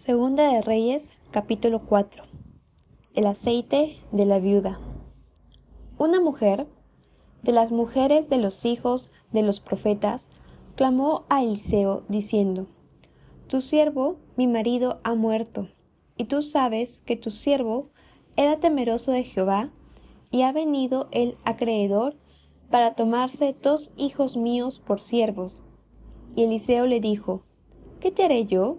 Segunda de Reyes, capítulo 4. El aceite de la viuda. Una mujer, de las mujeres de los hijos de los profetas, clamó a Eliseo diciendo, Tu siervo, mi marido, ha muerto, y tú sabes que tu siervo era temeroso de Jehová, y ha venido el acreedor para tomarse dos hijos míos por siervos. Y Eliseo le dijo, ¿Qué te haré yo?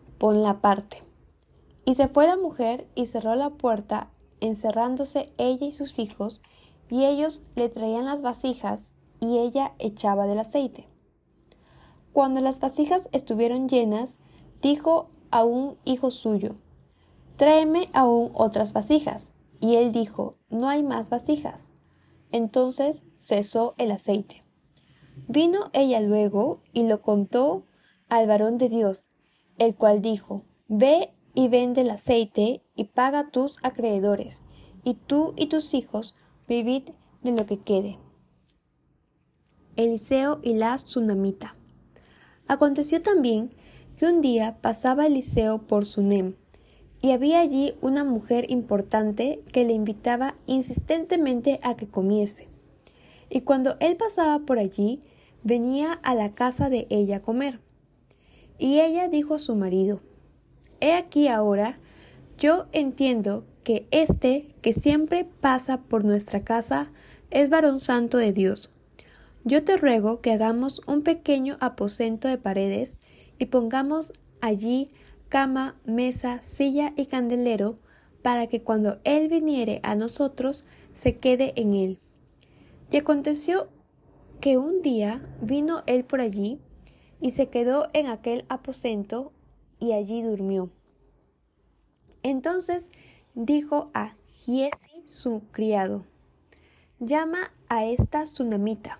la parte. Y se fue la mujer y cerró la puerta, encerrándose ella y sus hijos, y ellos le traían las vasijas, y ella echaba del aceite. Cuando las vasijas estuvieron llenas, dijo a un hijo suyo, Tráeme aún otras vasijas. Y él dijo, No hay más vasijas. Entonces cesó el aceite. Vino ella luego y lo contó al varón de Dios, el cual dijo, Ve y vende el aceite y paga tus acreedores, y tú y tus hijos vivid de lo que quede. Eliseo y la Tsunamita. Aconteció también que un día pasaba Eliseo por Sunem, y había allí una mujer importante que le invitaba insistentemente a que comiese. Y cuando él pasaba por allí, venía a la casa de ella a comer. Y ella dijo a su marido, He aquí ahora, yo entiendo que este que siempre pasa por nuestra casa es varón santo de Dios. Yo te ruego que hagamos un pequeño aposento de paredes y pongamos allí cama, mesa, silla y candelero, para que cuando él viniere a nosotros se quede en él. Y aconteció que un día vino él por allí, y se quedó en aquel aposento y allí durmió. Entonces dijo a Giesi su criado, llama a esta tsunamita.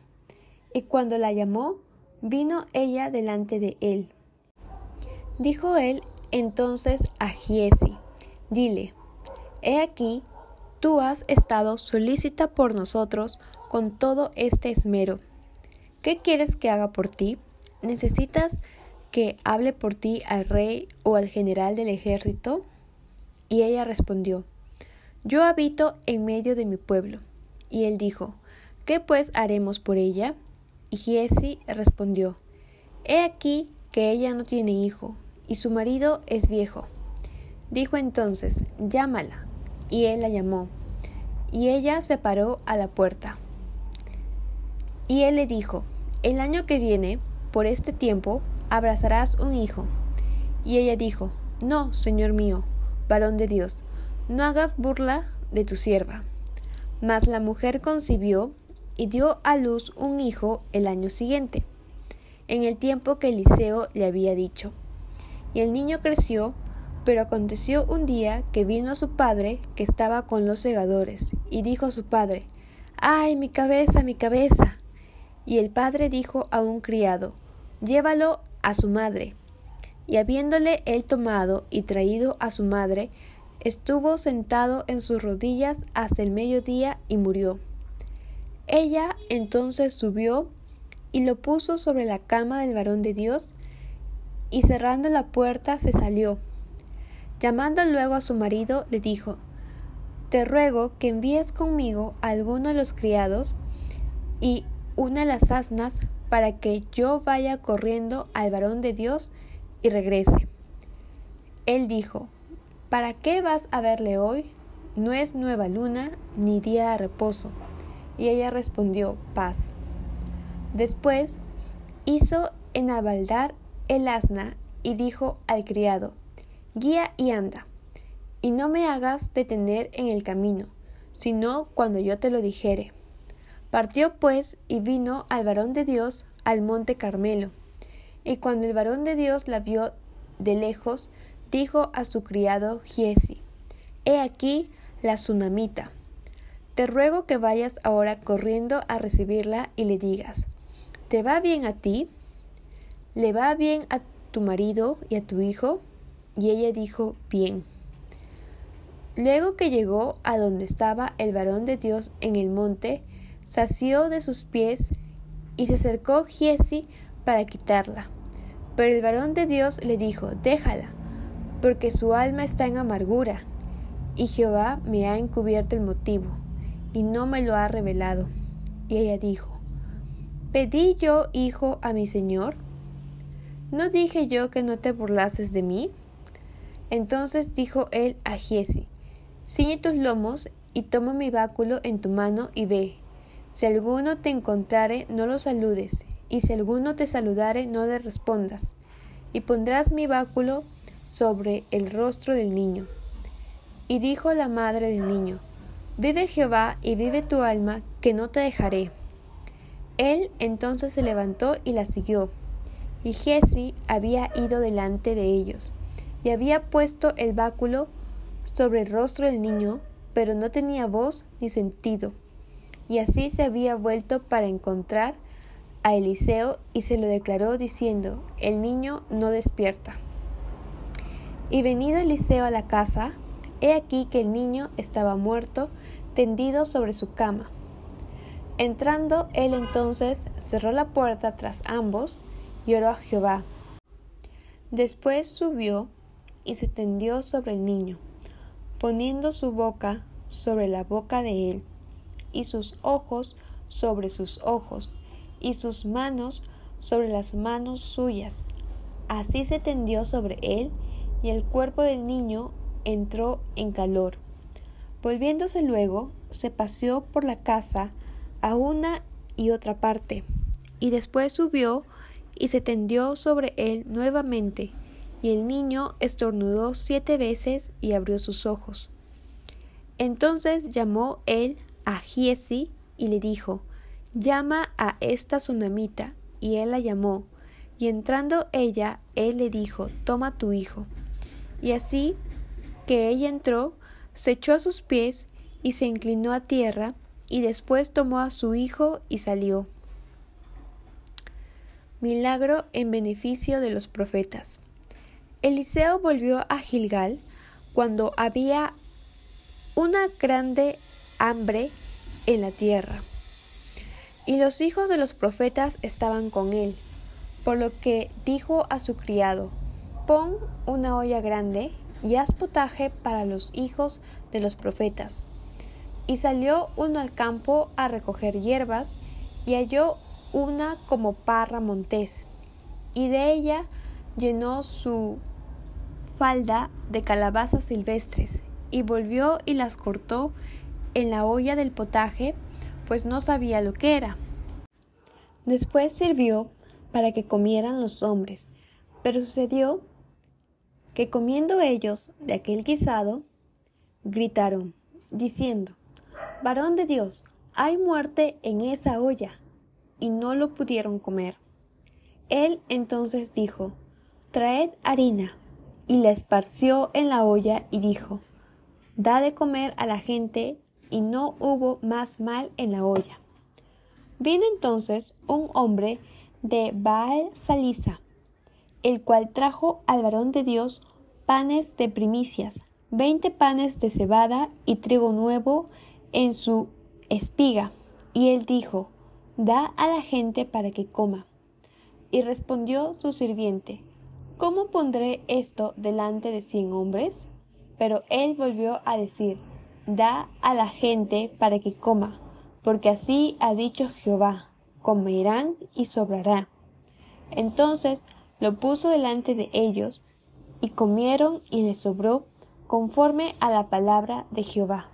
Y cuando la llamó, vino ella delante de él. Dijo él entonces a Giesi, dile, he aquí, tú has estado solícita por nosotros con todo este esmero. ¿Qué quieres que haga por ti? ¿Necesitas que hable por ti al rey o al general del ejército? Y ella respondió, Yo habito en medio de mi pueblo. Y él dijo, ¿Qué pues haremos por ella? Y Giesi respondió, He aquí que ella no tiene hijo, y su marido es viejo. Dijo entonces, Llámala. Y él la llamó. Y ella se paró a la puerta. Y él le dijo, El año que viene por este tiempo abrazarás un hijo. Y ella dijo, No, Señor mío, varón de Dios, no hagas burla de tu sierva. Mas la mujer concibió y dio a luz un hijo el año siguiente, en el tiempo que Eliseo le había dicho. Y el niño creció, pero aconteció un día que vino su padre, que estaba con los segadores, y dijo a su padre, ¡Ay, mi cabeza, mi cabeza! Y el padre dijo a un criado, Llévalo a su madre. Y habiéndole él tomado y traído a su madre, estuvo sentado en sus rodillas hasta el mediodía y murió. Ella entonces subió y lo puso sobre la cama del varón de Dios, y cerrando la puerta se salió. Llamando luego a su marido, le dijo, Te ruego que envíes conmigo a alguno de los criados y una de las asnas para que yo vaya corriendo al varón de Dios y regrese. Él dijo, ¿Para qué vas a verle hoy? No es nueva luna ni día de reposo. Y ella respondió, paz. Después hizo enabaldar el asna y dijo al criado, guía y anda, y no me hagas detener en el camino, sino cuando yo te lo dijere. Partió pues y vino al varón de Dios al monte Carmelo. Y cuando el varón de Dios la vio de lejos, dijo a su criado Giesi, He aquí la tsunamita. Te ruego que vayas ahora corriendo a recibirla y le digas, ¿te va bien a ti? ¿Le va bien a tu marido y a tu hijo? Y ella dijo, bien. Luego que llegó a donde estaba el varón de Dios en el monte, sació de sus pies y se acercó Giesi para quitarla. Pero el varón de Dios le dijo, déjala, porque su alma está en amargura, y Jehová me ha encubierto el motivo, y no me lo ha revelado. Y ella dijo, ¿pedí yo hijo a mi señor? ¿No dije yo que no te burlases de mí? Entonces dijo él a Giesi, Ciñe tus lomos y toma mi báculo en tu mano y ve. Si alguno te encontrare, no lo saludes, y si alguno te saludare, no le respondas. Y pondrás mi báculo sobre el rostro del niño. Y dijo la madre del niño, Vive Jehová y vive tu alma, que no te dejaré. Él entonces se levantó y la siguió. Y Jesse había ido delante de ellos, y había puesto el báculo sobre el rostro del niño, pero no tenía voz ni sentido. Y así se había vuelto para encontrar a Eliseo y se lo declaró diciendo, el niño no despierta. Y venido Eliseo a la casa, he aquí que el niño estaba muerto, tendido sobre su cama. Entrando él entonces cerró la puerta tras ambos y oró a Jehová. Después subió y se tendió sobre el niño poniendo su boca sobre la boca de él, y sus ojos sobre sus ojos, y sus manos sobre las manos suyas. Así se tendió sobre él, y el cuerpo del niño entró en calor. Volviéndose luego, se paseó por la casa a una y otra parte, y después subió y se tendió sobre él nuevamente, y el niño estornudó siete veces y abrió sus ojos. Entonces llamó él a Giesi y le dijo, llama a esta tsunamita, y él la llamó, y entrando ella, él le dijo, toma tu hijo. Y así que ella entró, se echó a sus pies y se inclinó a tierra, y después tomó a su hijo y salió. Milagro en beneficio de los profetas. Eliseo volvió a Gilgal cuando había una grande hambre en la tierra. Y los hijos de los profetas estaban con él, por lo que dijo a su criado, pon una olla grande y haz potaje para los hijos de los profetas. Y salió uno al campo a recoger hierbas, y halló una como parra montés, y de ella llenó su falda de calabazas silvestres y volvió y las cortó en la olla del potaje, pues no sabía lo que era. Después sirvió para que comieran los hombres, pero sucedió que comiendo ellos de aquel guisado, gritaron, diciendo, Varón de Dios, hay muerte en esa olla, y no lo pudieron comer. Él entonces dijo, Traed harina y la esparció en la olla y dijo, Da de comer a la gente, y no hubo más mal en la olla. Vino entonces un hombre de Baal Salisa, el cual trajo al varón de Dios panes de primicias, veinte panes de cebada y trigo nuevo en su espiga. Y él dijo, Da a la gente para que coma. Y respondió su sirviente, ¿Cómo pondré esto delante de cien hombres? Pero él volvió a decir, Da a la gente para que coma, porque así ha dicho Jehová, comerán y sobrará. Entonces lo puso delante de ellos, y comieron y les sobró conforme a la palabra de Jehová.